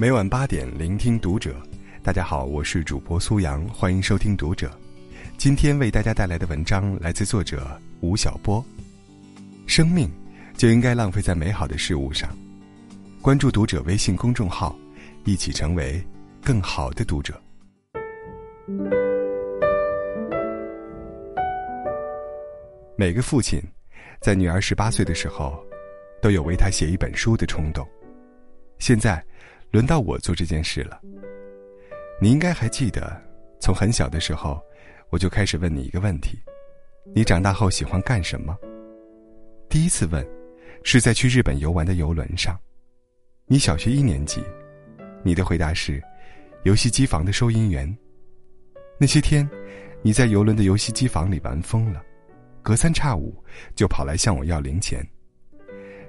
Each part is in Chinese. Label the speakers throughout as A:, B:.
A: 每晚八点，聆听读者。大家好，我是主播苏阳，欢迎收听读者。今天为大家带来的文章来自作者吴晓波。生命就应该浪费在美好的事物上。关注读者微信公众号，一起成为更好的读者。每个父亲，在女儿十八岁的时候，都有为她写一本书的冲动。现在，轮到我做这件事了。你应该还记得，从很小的时候，我就开始问你一个问题：你长大后喜欢干什么？第一次问，是在去日本游玩的游轮上。你小学一年级，你的回答是：游戏机房的收银员。那些天，你在游轮的游戏机房里玩疯了，隔三差五就跑来向我要零钱，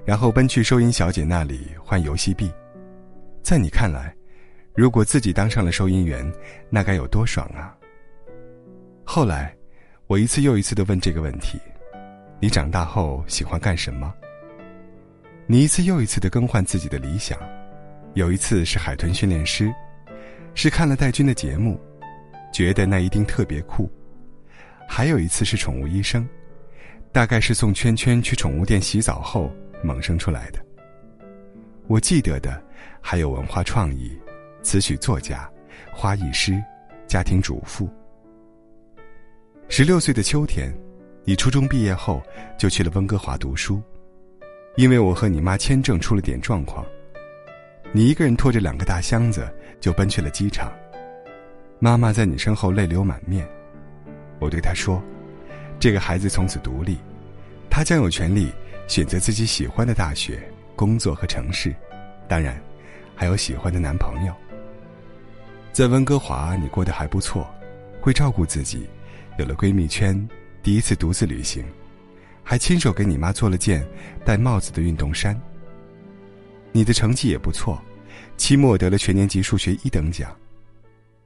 A: 然后奔去收银小姐那里换游戏币。在你看来，如果自己当上了收银员，那该有多爽啊！后来，我一次又一次的问这个问题：你长大后喜欢干什么？你一次又一次的更换自己的理想。有一次是海豚训练师，是看了戴军的节目，觉得那一定特别酷；还有一次是宠物医生，大概是送圈圈去宠物店洗澡后萌生出来的。我记得的。还有文化创意、词曲作家、花艺师、家庭主妇。十六岁的秋天，你初中毕业后就去了温哥华读书，因为我和你妈签证出了点状况，你一个人拖着两个大箱子就奔去了机场。妈妈在你身后泪流满面，我对她说：“这个孩子从此独立，他将有权利选择自己喜欢的大学、工作和城市，当然。”还有喜欢的男朋友。在温哥华，你过得还不错，会照顾自己，有了闺蜜圈，第一次独自旅行，还亲手给你妈做了件戴帽子的运动衫。你的成绩也不错，期末得了全年级数学一等奖。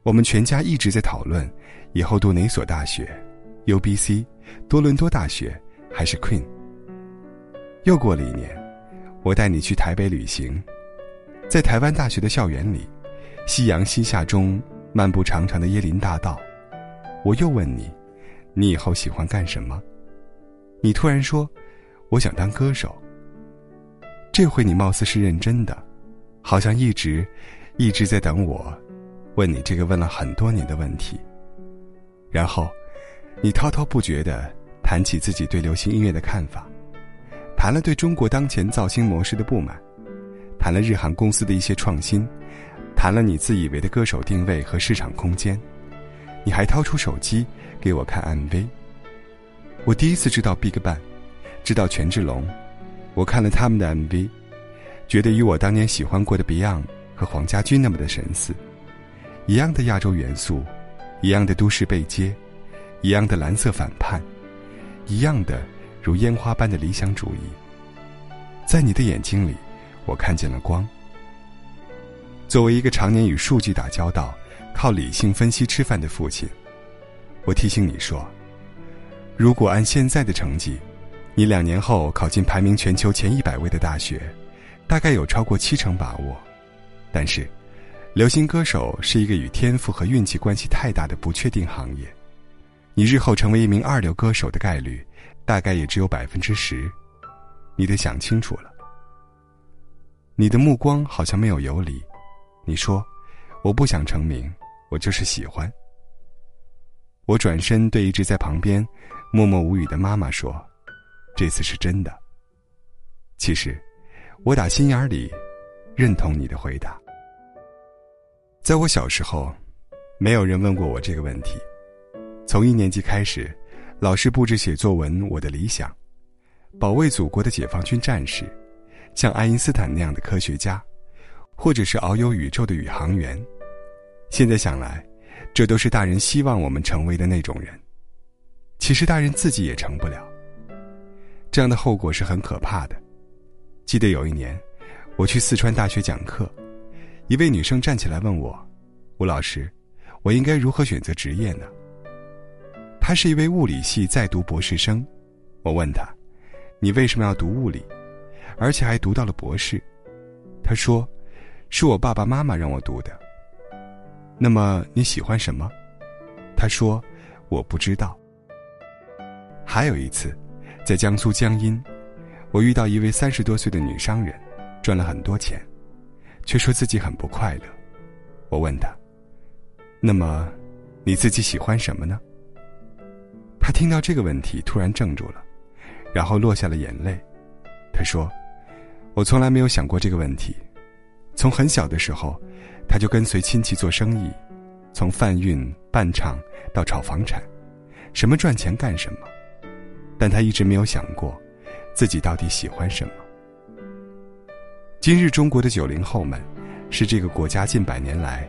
A: 我们全家一直在讨论，以后读哪所大学，U B C，多伦多大学，还是 Queen。又过了一年，我带你去台北旅行。在台湾大学的校园里，夕阳西下中漫步长长的椰林大道，我又问你：“你以后喜欢干什么？”你突然说：“我想当歌手。”这回你貌似是认真的，好像一直一直在等我问你这个问了很多年的问题。然后，你滔滔不绝地谈起自己对流行音乐的看法，谈了对中国当前造星模式的不满。谈了日韩公司的一些创新，谈了你自以为的歌手定位和市场空间，你还掏出手机给我看 MV。我第一次知道 BigBang，知道权志龙，我看了他们的 MV，觉得与我当年喜欢过的 Beyond 和黄家驹那么的神似，一样的亚洲元素，一样的都市背街，一样的蓝色反叛，一样的如烟花般的理想主义，在你的眼睛里。我看见了光。作为一个常年与数据打交道、靠理性分析吃饭的父亲，我提醒你说：如果按现在的成绩，你两年后考进排名全球前一百位的大学，大概有超过七成把握。但是，流行歌手是一个与天赋和运气关系太大的不确定行业，你日后成为一名二流歌手的概率，大概也只有百分之十。你得想清楚了。你的目光好像没有游离，你说：“我不想成名，我就是喜欢。”我转身对一直在旁边默默无语的妈妈说：“这次是真的。”其实，我打心眼里认同你的回答。在我小时候，没有人问过我这个问题。从一年级开始，老师布置写作文：我的理想，保卫祖国的解放军战士。像爱因斯坦那样的科学家，或者是遨游宇宙的宇航员，现在想来，这都是大人希望我们成为的那种人。其实大人自己也成不了。这样的后果是很可怕的。记得有一年，我去四川大学讲课，一位女生站起来问我：“吴老师，我应该如何选择职业呢？”她是一位物理系在读博士生。我问她：“你为什么要读物理？”而且还读到了博士，他说：“是我爸爸妈妈让我读的。那么你喜欢什么？他说：“我不知道。”还有一次，在江苏江阴，我遇到一位三十多岁的女商人，赚了很多钱，却说自己很不快乐。我问她：“那么，你自己喜欢什么呢？”他听到这个问题，突然怔住了，然后落下了眼泪。他说：“我从来没有想过这个问题。从很小的时候，他就跟随亲戚做生意，从贩运、办厂到炒房产，什么赚钱干什么。”但他一直没有想过，自己到底喜欢什么。今日中国的九零后们，是这个国家近百年来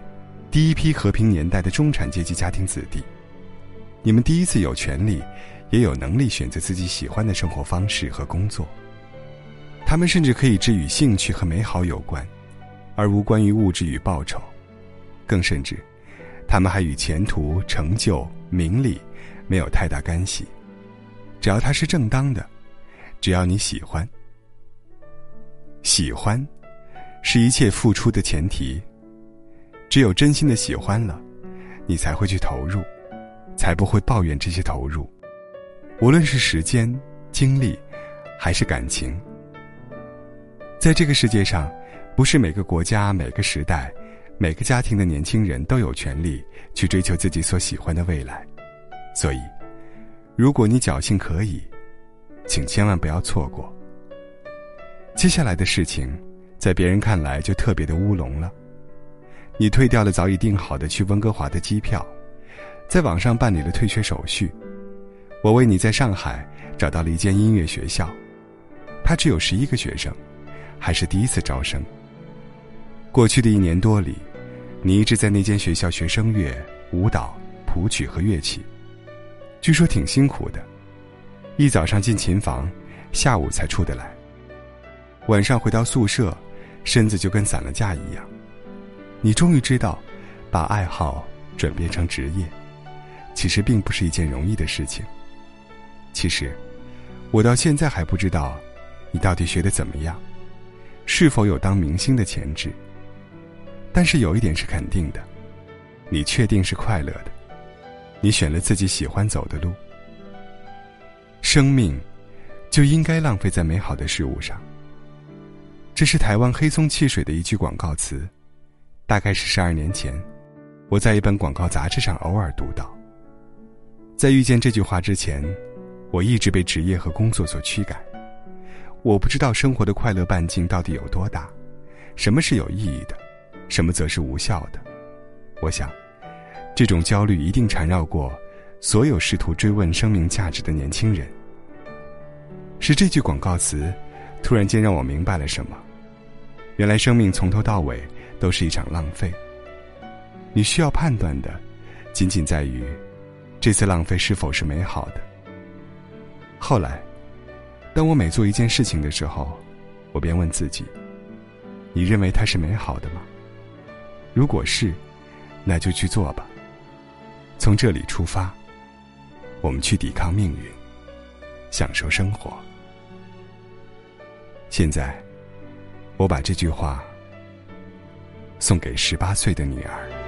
A: 第一批和平年代的中产阶级家庭子弟。你们第一次有权利，也有能力选择自己喜欢的生活方式和工作。他们甚至可以只与兴趣和美好有关，而无关于物质与报酬。更甚至，他们还与前途、成就、名利没有太大干系。只要它是正当的，只要你喜欢，喜欢，是一切付出的前提。只有真心的喜欢了，你才会去投入，才不会抱怨这些投入。无论是时间、精力，还是感情，在这个世界上，不是每个国家、每个时代、每个家庭的年轻人都有权利去追求自己所喜欢的未来，所以。如果你侥幸可以，请千万不要错过。接下来的事情，在别人看来就特别的乌龙了。你退掉了早已订好的去温哥华的机票，在网上办理了退学手续。我为你在上海找到了一间音乐学校，它只有十一个学生，还是第一次招生。过去的一年多里，你一直在那间学校学声乐、舞蹈、谱曲和乐器。据说挺辛苦的，一早上进琴房，下午才出得来。晚上回到宿舍，身子就跟散了架一样。你终于知道，把爱好转变成职业，其实并不是一件容易的事情。其实，我到现在还不知道，你到底学的怎么样，是否有当明星的潜质。但是有一点是肯定的，你确定是快乐的。你选了自己喜欢走的路，生命就应该浪费在美好的事物上。这是台湾黑松汽水的一句广告词，大概是十二年前，我在一本广告杂志上偶尔读到。在遇见这句话之前，我一直被职业和工作所驱赶。我不知道生活的快乐半径到底有多大，什么是有意义的，什么则是无效的。我想。这种焦虑一定缠绕过所有试图追问生命价值的年轻人。是这句广告词，突然间让我明白了什么。原来生命从头到尾都是一场浪费。你需要判断的，仅仅在于这次浪费是否是美好的。后来，当我每做一件事情的时候，我便问自己：你认为它是美好的吗？如果是，那就去做吧。从这里出发，我们去抵抗命运，享受生活。现在，我把这句话送给十八岁的女儿。